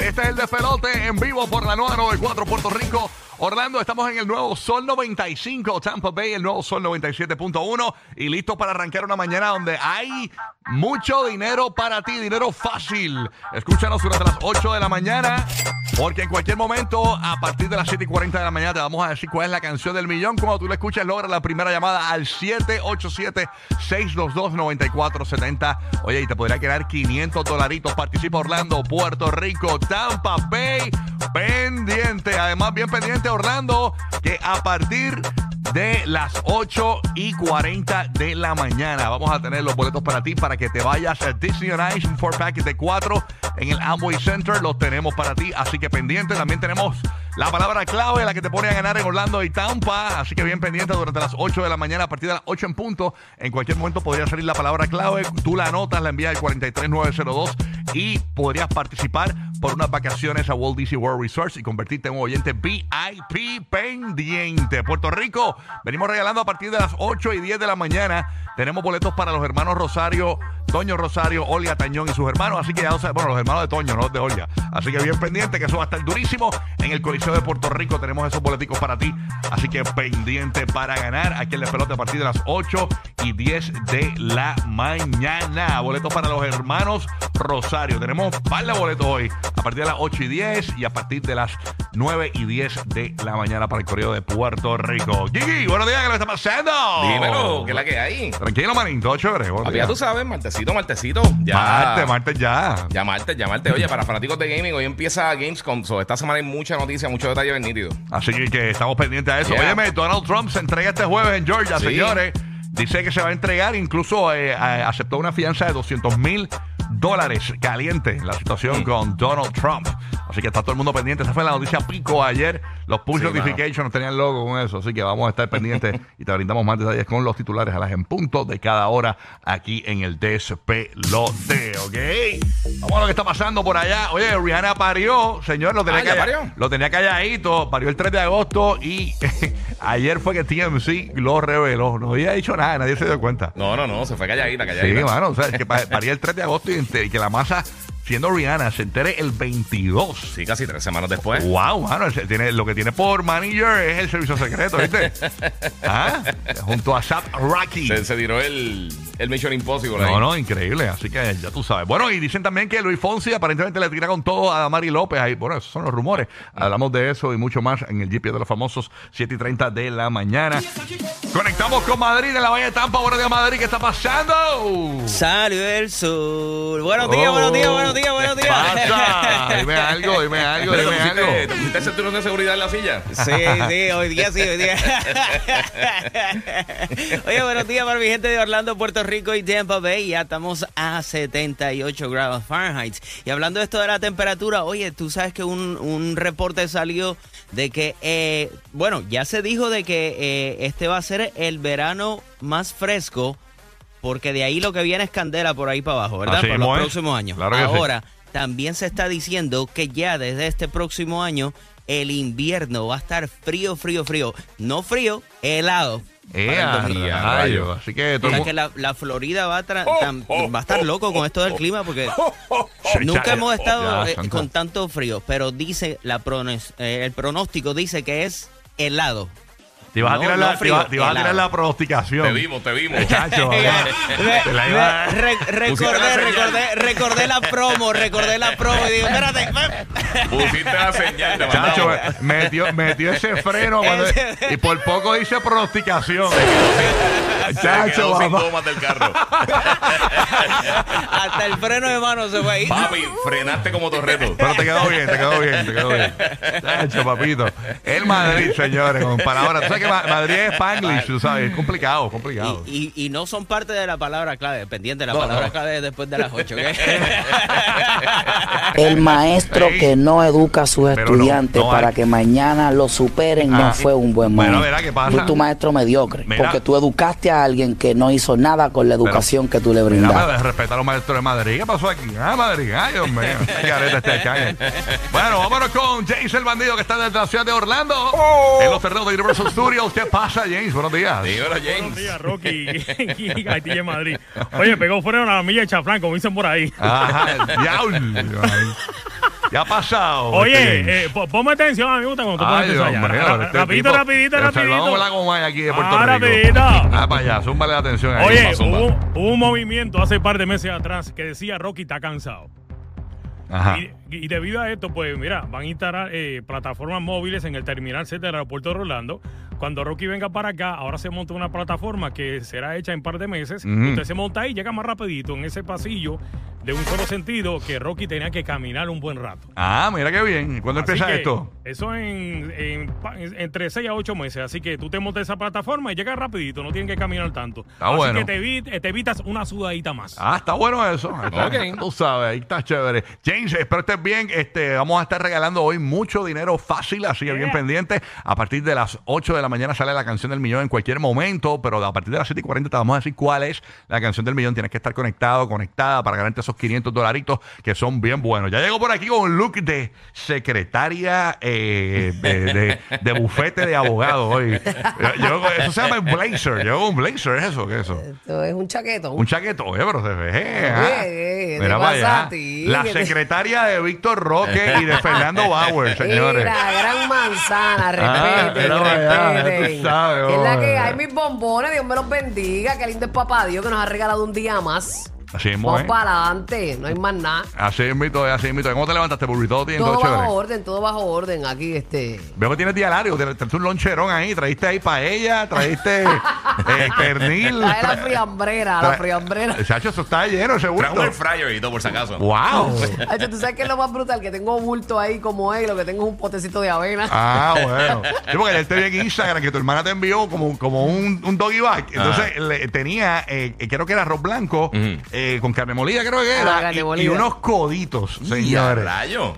Este es el despelote en vivo por la 994 Puerto Rico. Orlando, estamos en el nuevo Sol 95, Tampa Bay, el nuevo Sol 97.1 y listos para arrancar una mañana donde hay mucho dinero para ti, dinero fácil. Escúchanos durante las 8 de la mañana, porque en cualquier momento, a partir de las 7 y 40 de la mañana, te vamos a decir cuál es la canción del millón. Cuando tú la escuchas, logra la primera llamada al 787-622-9470. Oye, y te podría quedar 500 dolaritos. Participa Orlando, Puerto Rico, Tampa Bay, pendiente. Además, bien pendiente, Orlando, que a partir de las 8 y 40 de la mañana vamos a tener los boletos para ti para que te vayas a Disney on Ice, un 4 pack de 4 en el Amway Center. Los tenemos para ti, así que pendiente. También tenemos la palabra clave, la que te pone a ganar en Orlando y Tampa. Así que bien pendiente durante las 8 de la mañana, a partir de las 8 en punto. En cualquier momento podría salir la palabra clave. Tú la anotas, la envías al 43902 y podrías participar por unas vacaciones a Walt Disney World Resorts y convertirte en un oyente VIP pendiente. Puerto Rico, venimos regalando a partir de las 8 y 10 de la mañana. Tenemos boletos para los hermanos Rosario, Toño Rosario, Olga Tañón y sus hermanos. Así que bueno, los hermanos de Toño, no los de Olga. Así que bien pendiente, que eso va a estar durísimo. En el Coliseo de Puerto Rico tenemos esos boleticos para ti. Así que pendiente para ganar. Aquí en el pelote a partir de las 8 y 10 de la mañana. Boletos para los hermanos Rosario. Tenemos un par de boletos hoy. A partir de las 8 y 10 y a partir de las 9 y 10 de la mañana para el Correo de Puerto Rico. Gigi, buenos días, ¿qué le está pasando? Dímelo, ¿qué es la que hay? Tranquilo, manín, todo chévere. Papi, ya tú sabes, martesito, martesito. Ya. Marte, Marte ya. Ya martes, ya. Oye, para fanáticos de gaming, hoy empieza Gamescom. So, esta semana hay mucha noticia, mucho detalle bien nítido. Así que, que estamos pendientes a eso. Yeah. Óyeme, Donald Trump se entrega este jueves en Georgia, Sí. señores. Dice que se va a entregar, incluso eh, aceptó una fianza de 200 mil dólares caliente la situación con Donald Trump. Así que está todo el mundo pendiente. Esa fue la noticia pico ayer. Los push Sí, notifications tenían logo con eso. Así que vamos a estar pendientes y te brindamos más detalles con los titulares a las en punto de cada hora aquí en el despelote. ¿Ok? Vamos a lo que está pasando por allá. Oye, Rihanna parió, señor, lo tenía, Ah, lo tenía calladito, parió el 3 de agosto y ayer fue que TMC lo reveló. No había dicho nada, nadie se dio cuenta. No, no, no, se fue calladita, Sí, calladita. mano, o sea, que pa- paría el 3 de agosto y que la masa, siendo Rihanna, se entere el 22. Sí, casi tres semanas después. Wow, mano, tiene, lo que tiene por manager es el servicio secreto, ¿viste? ¿Ah? Junto a Zap Rocky. Se, se tiró el, el Mission Impossible ahí. No, no, increíble. Así que ya tú sabes. Bueno, y dicen también que Luis Fonsi aparentemente le tira con todo a Mari López. Ahí, bueno, esos son los rumores. Hablamos de eso y mucho más en el GP de los famosos 7 y 30 de la mañana. Conectamos con Madrid en la Valle de Tampa. Buenos días, Madrid. ¿Qué está pasando? Salió el sol. Buenos días, buenos días, buenos días, buenos días. Oh, Pasa. Dime algo, dime algo, Pero, ¿Te dime pusiste, ¿Te algo. pusiste el cinturón de seguridad en la silla? Sí, sí, hoy día sí, hoy día. Oye, buenos días para mi gente de Orlando, Puerto Rico y Tampa Bay. Ya estamos a 78 grados Fahrenheit. Y hablando de esto de la temperatura, oye, tú sabes que un, un reporte salió de que, eh, bueno, ya se dijo de que eh, este va a ser el verano más fresco. Porque de ahí lo que viene es candela por ahí para abajo, ¿verdad? Así Para los es. próximos años. Claro que sí. Ahora, también se está diciendo que ya desde este próximo año el invierno va a estar frío, frío, frío. No frío, helado. Eh, Para el a 2000, rayos. rayo. Así que O todo sea que la, la Florida va a, tra- tan- va a estar loco con esto del clima porque nunca hemos estado ya, eh, con tanto frío. Pero dice la pronos- eh, el pronóstico dice que es helado. Te ibas a tirar, no la, te frío, ibas- te ibas a tirar helado. la pronosticación. Te vimos, te vimos. Chacho, la iba- Re- recordé, recordé, recordé la promo, recordé la promo y digo, espérate, Pusiste la señal, te Chacho, metió, metió ese freno cuando- y por poco dice pronosticación. Se Chacho, quedó sin gomas del carro. hasta el freno de mano se fue ahí. Papi, frenaste como torreto. Pero te quedó bien, te quedó bien, te quedó bien. Chacho, papito. El Madrid, señores, con palabras. Tú sabes que Ma- Madrid es Spanglish, tú sabes, es complicado, complicado. Y, y, y no son parte de la palabra clave, pendiente, la No, palabra no. clave es después de las 8. El maestro Ey. que no educa a sus Pero estudiantes no para hay- que mañana lo superen Ah. no fue un buen Bueno, maestro. verá qué pasa. Fue tu maestro mediocre. Mira. Porque tú educaste a alguien que no hizo nada con la educación que tú le brindaste. pero respeta a los maestros de Madrid. ¿Qué pasó aquí? Ah, Madrid. Ay, Dios mío. Qué careta este. Bueno, vámonos con James el bandido que está desde la ciudad de Orlando. En los terrenos de Universal Studios. ¿Qué pasa, James? Buenos días. Dímelo, Buenos James. días, Rocky y Haití en Madrid. Oye, pegó freno a la milla de chaflán, como dicen por ahí. Ajá, diablo. Ya ha pasado. Oye, eh, po- ponme atención, a mí me gusta cuando tú pones atención allá. Ra- este Rapidito, tipo- rapidito, rapidito. la Gomay aquí de Puerto Ah, Rico. rapidito. Ah, para allá. Zúmbale la atención ahí. Oye, zumba. hubo, hubo un movimiento hace un par de meses atrás que decía Rocky está cansado. Ajá. Y, y debido a esto, pues mira, van a instalar eh, plataformas móviles en el terminal C del aeropuerto de Orlando. Cuando Rocky venga para acá, ahora se monta una plataforma que será hecha en un par de meses. Ujú. Usted se monta ahí, llega más rapidito en ese pasillo de un solo sentido que Rocky tenía que caminar un buen rato. Ah, mira qué bien. ¿Y ¿Cuándo Así empieza que esto? Eso en, en pa- en- entre 6 a 8 meses. Así que tú te montas esa plataforma y llegas rapidito, no tienes que caminar tanto. Está Así bueno. que te, evi- te evitas una sudadita más. Ah, está bueno eso. Está- Ok. Tú sabes, ahí está chévere. James, espero estés bien. Este, vamos a estar regalando hoy mucho dinero fácil, así que bien pendiente. A partir de las 8 de la mañana sale la canción del millón en cualquier momento, pero a partir de las 7 y 40 te vamos a decir cuál es la canción del millón. Tienes que estar conectado, conectada para ganarte esos 500 dolaritos que son bien buenos. Ya llegó por aquí con un look de secretaria eh, de, de- de bufete de abogado hoy. Eso se llama un blazer. Con un blazer, ¿es eso? ¿Qué es eso? Esto es un chaqueto. Un chaqueto, eh, pero se ve. eh, ah. ¿qué te Mira para allá. ti? La ¿Qué te- secretaria de Víctor Roque y de Fernando Bauer, señores. Mira, gran manzana, Ah, respeten, tú sabes, Que es la que hay mis bombones, Dios me los bendiga, qué lindo es papá Dios que nos ha regalado un día más. Así mismo, Vamos ¿eh? para adelante, no hay más nada. Así mismo, así mismo. ¿Cómo te levantaste, burrito? ¿Tienes Todo todo bajo chévere? orden, todo bajo orden. Aquí, este. Veo que tienes diario, tienes tienes un loncherón ahí, trajiste ahí paella, trajiste eh, pernil. Trae la friambrera, la friambrera. Chacho, eso está lleno, ese Trae un fryer y todo por si acaso. ¡Wow! Hacho, ¿Tú sabes qué es lo más brutal? Que tengo bulto ahí como él, lo que tengo es un potecito de avena. Ah, bueno. Sí, porque ayer te vi en Instagram que tu hermana te envió como, como un, un doggy bag. Entonces le- tenía, eh, creo que era arroz blanco, eh, con carne molida, creo que Ah, era. carne y, molida. y unos coditos, Y a señores. rayo.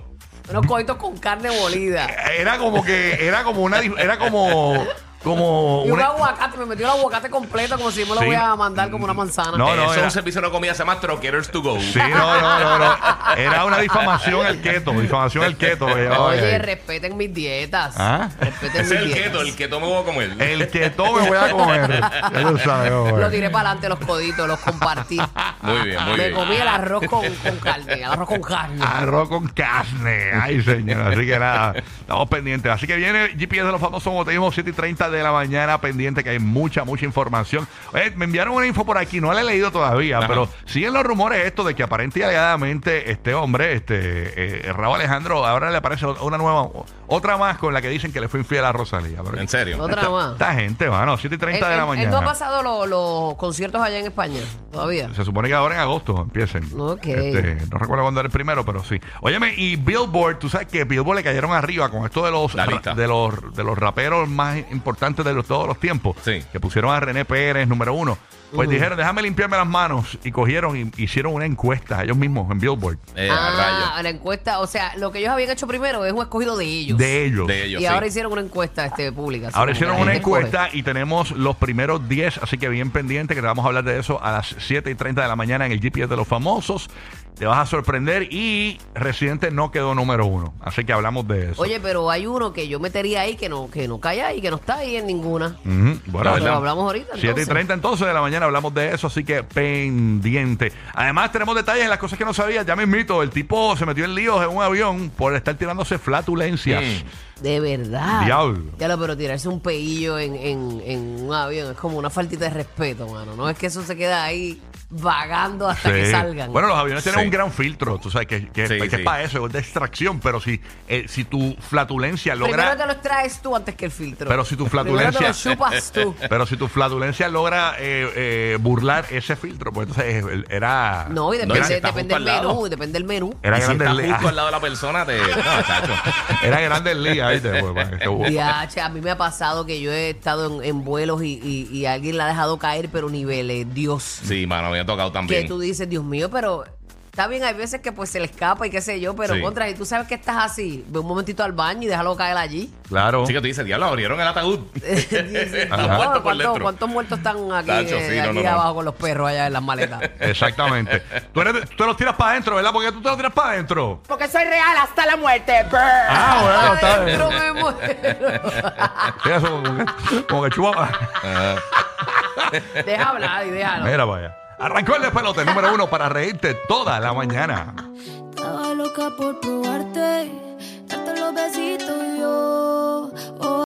Unos coitos con carne molida. Era como que, era como una, dif- era como, como Y un una- aguacate, me metió el aguacate completo como si me lo Sí. voy a mandar como una manzana. No, no, Eso es era- un servicio de comida, se llama Troqueros to Go. Sí, no, no, no, no. Era una difamación el keto, difamación el keto. que Oye, respeten mis dietas. ¿Ah? Respeten Ese mis es el dietas. keto, el keto me voy a comer. El keto me voy a comer. Ya lo sabes, hombre. Lo tiré para adelante los coditos, los compartí. Muy bien, muy Me bien. comí el arroz con, con carne, el arroz con carne. Arroz con carne. Ay, señor. Así que nada, estamos pendientes. Así que viene GPS de los famosos, como te dijimos, 7 y 30 de la mañana, pendiente, que hay mucha, mucha información. Oye, me enviaron una info por aquí, no la he leído todavía, Ajá. pero siguen los rumores esto de que aparente y alegadamente este hombre, este eh, Raúl Alejandro, ahora le aparece una nueva, otra más con la que dicen que le fue infiel a Rosalía. Pero En serio. Otra esta, más. esta gente, mano, 7 y 30 Él- de la él- mañana. no ha pasado lo- los conciertos allá en España todavía. Se supone que ahora en agosto empiecen. Ok. Este, no recuerdo cuándo era el primero, pero sí. Óyeme, y Billboard, tú sabes que Billboard le cayeron arriba con esto de los La ra- lista. de los de los raperos más importantes de los- todos los tiempos. Sí. Que pusieron a René Pérez número uno. Pues dijeron, déjame limpiarme las manos. Y cogieron y hicieron una encuesta ellos mismos en Billboard. Eh, a ah, rayo. la encuesta, o sea, lo que ellos habían hecho primero es un escogido de ellos. De ellos. De ellos, y sí. ahora hicieron una encuesta este, pública. Ahora hicieron una escoge. encuesta y tenemos los primeros 10, así que bien pendiente que te vamos a hablar de eso a las 7 y 30 de la mañana en el GPS de los famosos. Te vas a sorprender y Residente no quedó número uno. Así que hablamos de eso. Oye, pero hay uno que yo metería ahí que no, que no cae ahí, que no está ahí en ninguna. Ujú, Bueno, Pero ¿verdad? hablamos ahorita. 7 y entonces. 30 entonces de la mañana hablamos de eso, así que pendiente. Además tenemos detalles en las cosas que no sabías. Ya mismito, el tipo se metió en líos en un avión por estar tirándose flatulencias. De verdad. Diablo. Diablo, pero tirarse un peillo en, en, en un avión es como una faltita de respeto, mano. No es que eso se queda ahí vagando hasta que salgan. Bueno, los aviones tienen Sí. un gran filtro, tú sabes que, que, Sí, que sí. es para eso, es de extracción, pero si, eh, si tu flatulencia Primero logra... te los traes tú antes que el filtro. Pero si tu Primero te flatulencia- los chupas tú. Pero si tu flatulencia logra eh, eh, burlar ese filtro, pues entonces era... No, y No, depende, si está depende del menú, depende del menú. Era Y si grande estás el justo al lado de la persona, te. No, chacho. Era grande el día, ¿viste? Pues, para que se- Diache, a mí me ha pasado que yo he estado en, en vuelos y, y- y alguien la ha dejado caer, pero niveles, Dios. Sí, mano, me ha tocado Que también. tú dices, Dios mío, pero está bien, hay veces que pues se le escapa y qué sé yo, pero Sí. contra, y tú sabes que estás así, ve un momentito al baño y déjalo caer allí. Claro. Así que tú dices, diablo, abrieron el ataúd. Dices, Ajá. "No, Muerto por ¿cuántos, dentro. cuántos muertos están aquí, Tacho, eh, sí, no, aquí no, no. abajo con los perros allá en las maletas? Exactamente. Tú, eres, de- tú te los tiras para adentro, ¿verdad? Porque tú te los tiras para adentro. Porque soy real hasta la muerte. Ah, bueno, está bien. Adentro me muero. Sí, eso como que, como que chupa. Deja hablar y déjalo. Mira, vaya. Arrancó el despelote número uno para reírte toda la mañana. Estaba loca por probarte, darte los besitos